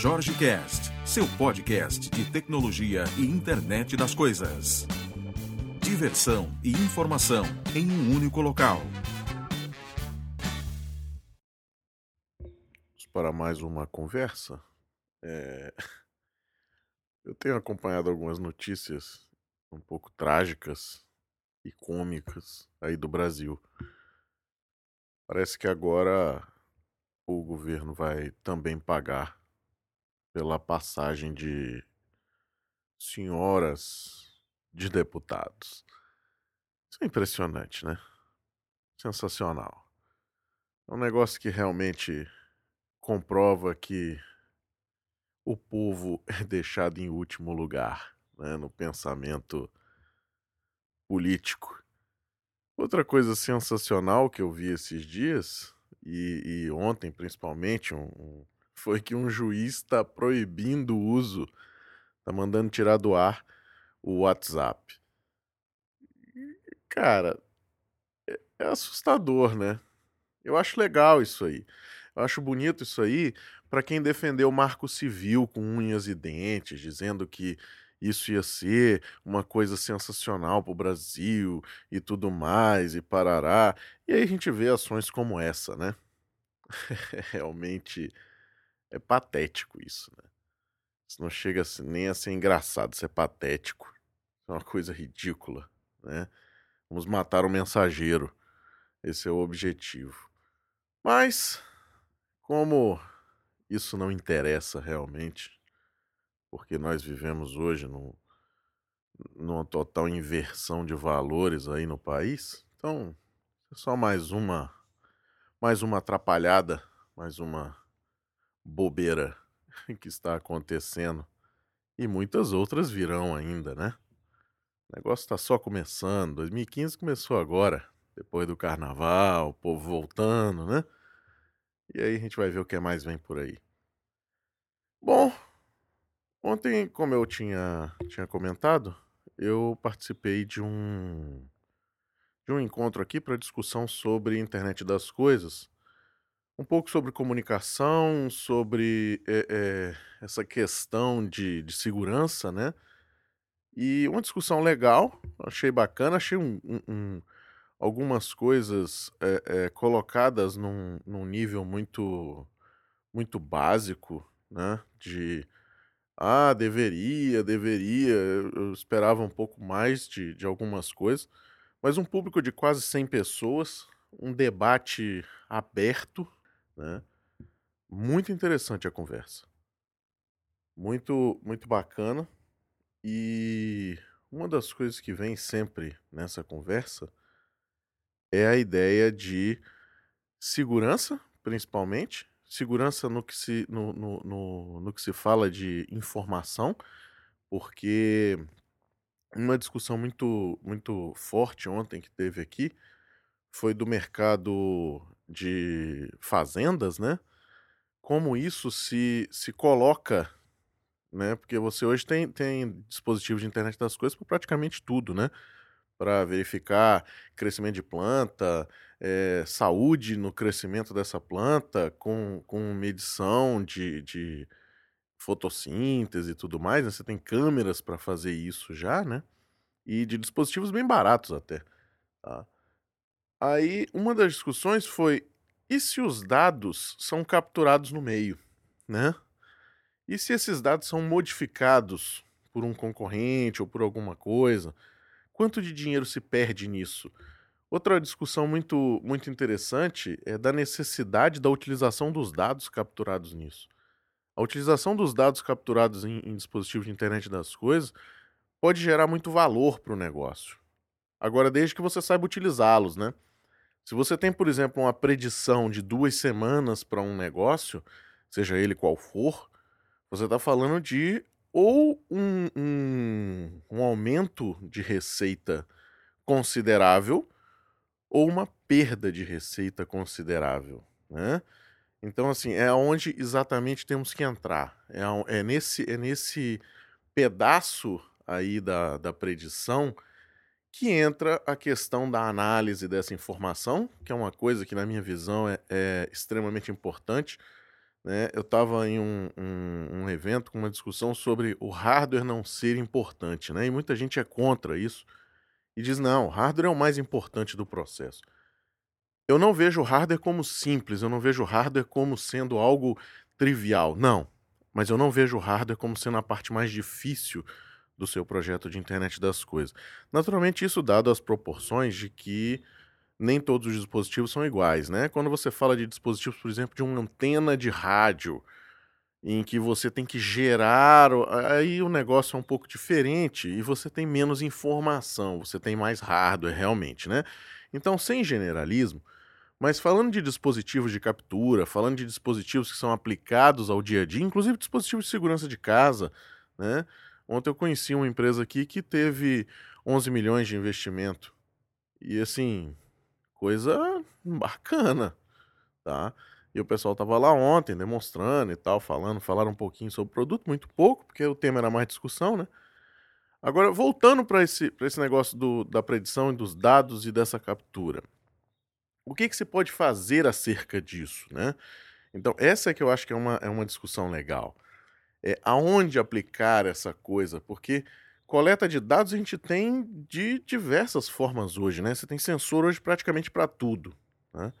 Jorge Cast, seu podcast de tecnologia e internet das coisas. Diversão e informação em um único local. Para mais uma conversa, é... eu tenho acompanhado algumas notícias um pouco trágicas e cômicas aí do Brasil. Parece que agora o governo vai também pagar pela passagem de senhoras de deputados. Isso é impressionante, né? Sensacional. É um negócio que realmente comprova que o povo é deixado em último lugar né, no pensamento político. Outra coisa sensacional que eu vi esses dias, e, e ontem principalmente, um, um, foi que um juiz está proibindo o uso, está mandando tirar do ar o WhatsApp. Cara, é, é assustador, né? Eu acho legal isso aí. Eu acho bonito isso aí para quem defendeu o marco civil com unhas e dentes, dizendo que isso ia ser uma coisa sensacional para o Brasil e tudo mais, e parará. E aí a gente vê ações como essa, né? Realmente é patético isso, né? Isso não chega nem a ser engraçado, isso é patético. Isso é uma coisa ridícula, né? Vamos matar o mensageiro. Esse é o objetivo. Mas, como isso não interessa realmente, porque nós vivemos hoje num, numa total inversão de valores aí no país. Então, é só mais uma mais uma atrapalhada, mais uma bobeira que está acontecendo e muitas outras virão ainda, né? O negócio está só começando. 2015 começou agora, depois do carnaval, o povo voltando, né? E aí a gente vai ver o que mais vem por aí. Bom, Ontem, como eu tinha, tinha comentado, eu participei de um de um encontro aqui para discussão sobre internet das coisas, um pouco sobre comunicação, sobre é, é, essa questão de, de segurança, né? E uma discussão legal, achei bacana, achei um, um, um, algumas coisas é, colocadas num, num nível muito muito básico, né? De ah, deveria, deveria. Eu esperava um pouco mais de, de algumas coisas. Mas um público de quase 100 pessoas, um debate aberto, né? Muito interessante a conversa. Muito, muito bacana. E uma das coisas que vem sempre nessa conversa é a ideia de segurança, principalmente, segurança no que se, no, no, no, no que se fala de informação, porque uma discussão muito, muito forte ontem que teve aqui foi do mercado de fazendas, né? Como isso se, se coloca, né? Porque você hoje tem, tem dispositivos de internet das coisas para praticamente tudo, né? Para verificar crescimento de planta, é, saúde no crescimento dessa planta, com, com medição de, de fotossíntese e tudo mais. Né? Você tem câmeras para fazer isso já, né? E de dispositivos bem baratos até. Tá? Aí, uma das discussões foi: e se os dados são capturados no meio, né? E se esses dados são modificados por um concorrente ou por alguma coisa? Quanto de dinheiro se perde nisso? Outra discussão muito, muito interessante é da necessidade da utilização dos dados capturados nisso. A utilização dos dados capturados em, em dispositivos de internet das coisas pode gerar muito valor para o negócio. Agora, desde que você saiba utilizá-los, né? Se você tem, por exemplo, uma predição de duas semanas para um negócio, seja ele qual for, você está falando de ou um, um, um aumento de receita considerável ou uma perda de receita considerável, né? Então, assim, é onde exatamente temos que entrar. É, é, nesse, é nesse pedaço aí da, da predição que entra a questão da análise dessa informação, que é uma coisa que, na minha visão, é, é extremamente importante. né, eu estava em um, um, um, evento com uma discussão sobre o hardware não ser importante, né? E muita gente é contra isso e diz: não, o hardware é o mais importante do processo. Eu não vejo o hardware como simples, eu não vejo o hardware como sendo algo trivial. Não. Mas eu não vejo o hardware como sendo a parte mais difícil do seu projeto de internet das coisas. Naturalmente, isso dado as proporções de que nem todos os dispositivos são iguais, né? Quando você fala de dispositivos, por exemplo, de uma antena de rádio, em que você tem que gerar, aí o negócio é um pouco diferente e você tem menos informação, você tem mais hardware realmente, né? Então, sem generalismo, mas falando de dispositivos de captura, falando de dispositivos que são aplicados ao dia a dia, inclusive dispositivos de segurança de casa, né? Ontem eu conheci uma empresa aqui que teve 11 milhões de investimento. E assim, coisa bacana, tá? E o pessoal tava lá ontem demonstrando e tal, falando, falaram um pouquinho sobre o produto, muito pouco, porque o tema era mais discussão, né? Agora, voltando para esse, esse negócio do, da predição e dos dados e dessa captura. O que, que se pode fazer acerca disso, né? Então, essa é que eu acho que é uma, é uma discussão legal. É aonde aplicar essa coisa, porque coleta de dados a gente tem de diversas formas hoje, né? Você tem sensor hoje praticamente para tudo, né?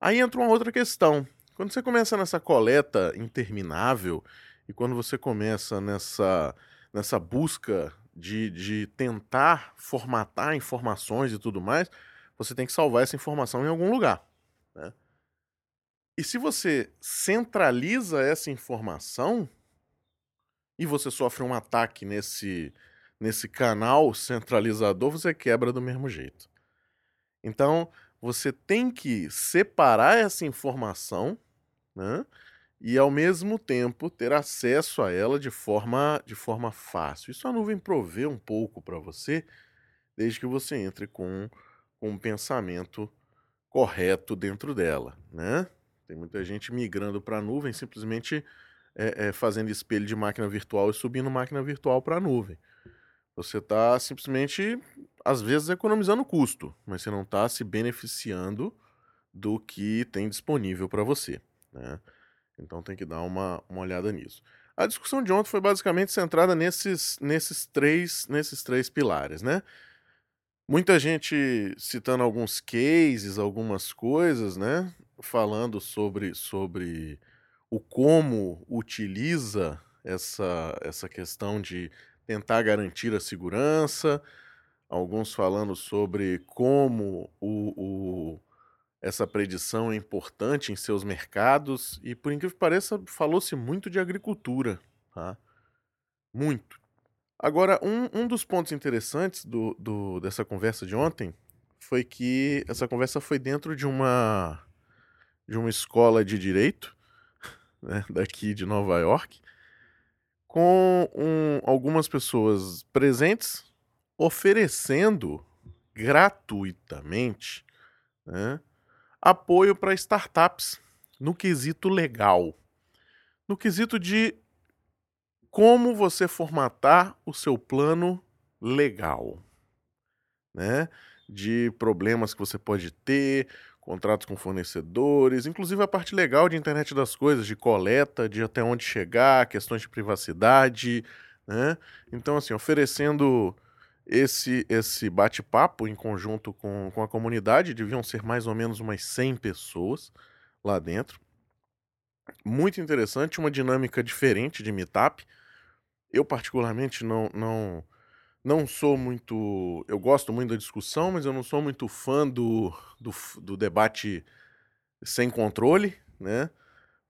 Aí entra uma outra questão. Quando você começa nessa coleta interminável e quando você começa nessa, nessa busca de, de tentar formatar informações e tudo mais, você tem que salvar essa informação em algum lugar. Né? E se você centraliza essa informação e você sofre um ataque nesse, nesse canal centralizador, você quebra do mesmo jeito. Então, você tem que separar essa informação né, e, ao mesmo tempo, ter acesso a ela de forma, de forma fácil. Isso a nuvem provê um pouco para você, desde que você entre com com um pensamento correto dentro dela, né? Tem muita gente migrando para a nuvem simplesmente é, é, fazendo espelho de máquina virtual e subindo máquina virtual para a nuvem. Você está simplesmente, às vezes, economizando custo, mas você não está se beneficiando do que tem disponível para você. Né? Então tem que dar uma, uma olhada nisso. A discussão de ontem foi basicamente centrada nesses, nesses, três, nesses três pilares, né? Muita gente citando alguns cases, algumas coisas, né? Falando sobre, sobre o como utiliza essa, essa questão de tentar garantir a segurança, alguns falando sobre como o, o, essa predição é importante em seus mercados, e por incrível que pareça, falou-se muito de agricultura, tá? Muito. Agora, um, um dos pontos interessantes do, do, dessa conversa de ontem foi que essa conversa foi dentro de uma, de uma escola de direito, né, daqui de Nova York, com um, algumas pessoas presentes oferecendo gratuitamente né, apoio para startups no quesito legal, no quesito de como você formatar o seu plano legal, né? De problemas que você pode ter, contratos com fornecedores, inclusive a parte legal de internet das coisas, de coleta, de até onde chegar, questões de privacidade, né? Então, assim, oferecendo esse esse bate-papo em conjunto com, com a comunidade, deviam ser mais ou menos umas 100 pessoas lá dentro. Muito interessante, uma dinâmica diferente de meetup, eu, particularmente, não, não, não sou muito. Eu gosto muito da discussão, mas eu não sou muito fã do, do, do debate sem controle, né?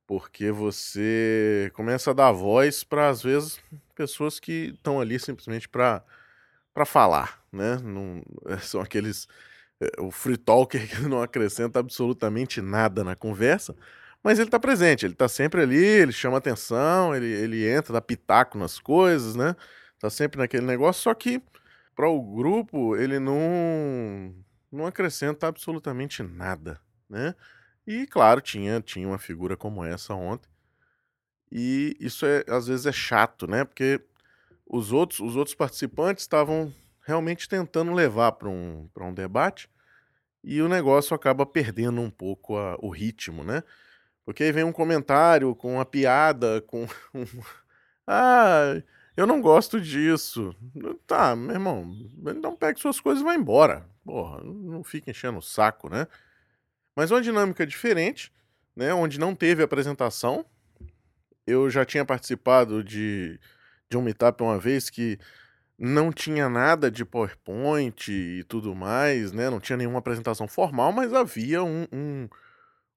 Porque você começa a dar voz para, às vezes, pessoas que estão ali simplesmente para falar, né? Não, são aqueles. Eh, o free talker que não acrescenta absolutamente nada na conversa mas ele está presente, ele está sempre ali, ele chama atenção, ele, ele entra, dá pitaco nas coisas, né? Tá sempre naquele negócio, só que para o grupo ele não não acrescenta absolutamente nada, né? E claro, tinha tinha uma figura como essa ontem. E isso é às vezes é chato, né? Porque os outros os outros participantes estavam realmente tentando levar para um para um debate e o negócio acaba perdendo um pouco a, o ritmo, né? Porque aí vem um comentário com uma piada, com um... Ah, eu não gosto disso. Tá, meu irmão, então pegue suas coisas e vai embora. Porra, não fica enchendo o saco, né? Mas uma dinâmica diferente, né? Onde não teve apresentação. Eu já tinha participado de, de um meetup uma vez que não tinha nada de PowerPoint e tudo mais, né? Não tinha nenhuma apresentação formal, mas havia um, um,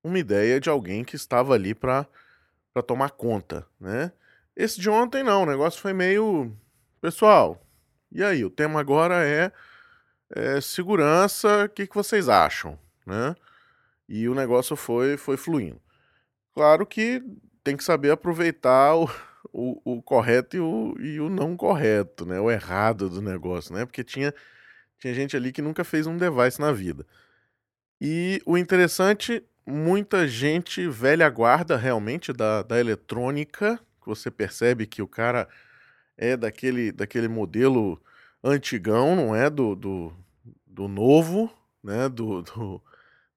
uma ideia de alguém que estava ali para tomar conta, né? Esse de ontem não, o negócio foi meio. Pessoal, e aí? O tema agora é, é segurança, o que, que vocês acham? Né? E o negócio foi, foi fluindo. Claro que tem que saber aproveitar o, o, o correto e o, e o não correto, né? O errado do negócio, né? Porque tinha, tinha gente ali que nunca fez um device na vida. E o interessante, muita gente velha guarda realmente da, da eletrônica você percebe que o cara é daquele, daquele modelo antigão, não é do, do, do novo, né? Do, do,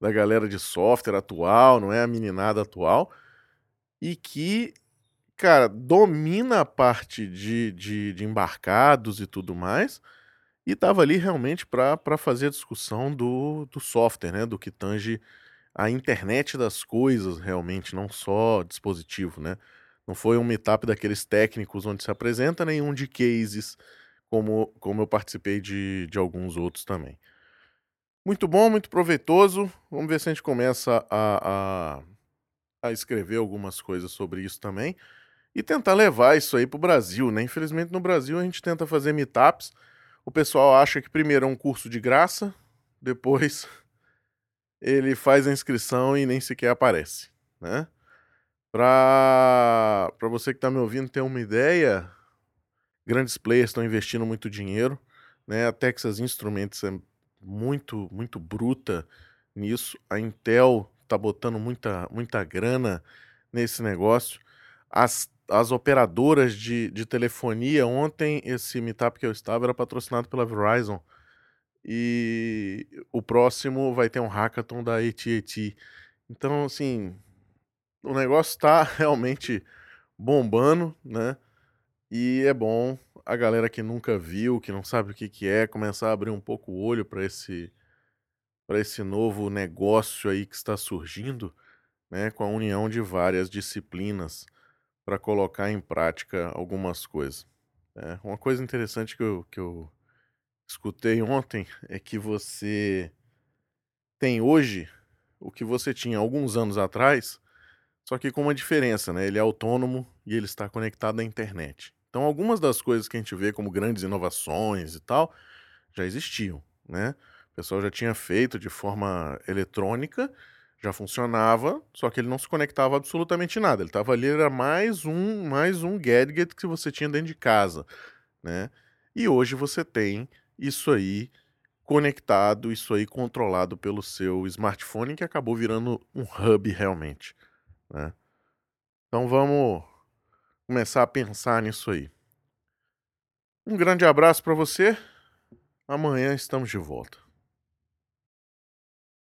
da galera de software atual, não é a meninada atual, e que, cara, domina a parte de, de, de embarcados e tudo mais, e estava ali realmente para fazer a discussão do, do software, né? Do que tange a internet das coisas, realmente, não só dispositivo, né? Não foi um meetup daqueles técnicos onde se apresenta nenhum de cases, como, como eu participei de, de alguns outros também. Muito bom, muito proveitoso. Vamos ver se a gente começa a, a, a escrever algumas coisas sobre isso também e tentar levar isso aí para o Brasil, né? Infelizmente no Brasil a gente tenta fazer meetups. O pessoal acha que primeiro é um curso de graça, depois ele faz a inscrição e nem sequer aparece, né? Para você que está me ouvindo ter uma ideia, grandes players estão investindo muito dinheiro, né? A Texas Instruments é muito, muito bruta nisso. A Intel está botando muita, muita grana nesse negócio. As, as operadoras de, de telefonia, ontem esse meetup que eu estava era patrocinado pela Verizon. E o próximo vai ter um hackathon da AT&T. Então, assim, o negócio está realmente bombando, né? E é bom a galera que nunca viu, que não sabe o que, que é, começar a abrir um pouco o olho para esse para esse novo negócio aí que está surgindo, né, com a união de várias disciplinas para colocar em prática algumas coisas. É, uma coisa interessante que eu, que eu escutei ontem é que você tem hoje o que você tinha alguns anos atrás só que com uma diferença, né? Ele é autônomo e ele está conectado à internet. Então, algumas das coisas que a gente vê como grandes inovações e tal já existiam, né? O pessoal já tinha feito de forma eletrônica, já funcionava, só que ele não se conectava absolutamente nada. Ele estava ali, era mais um, mais um gadget que você tinha dentro de casa, né? E hoje você tem isso aí conectado, isso aí controlado pelo seu smartphone, que acabou virando um hub realmente. Né? Então vamos começar a pensar nisso aí. Um grande abraço para você. Amanhã estamos de volta.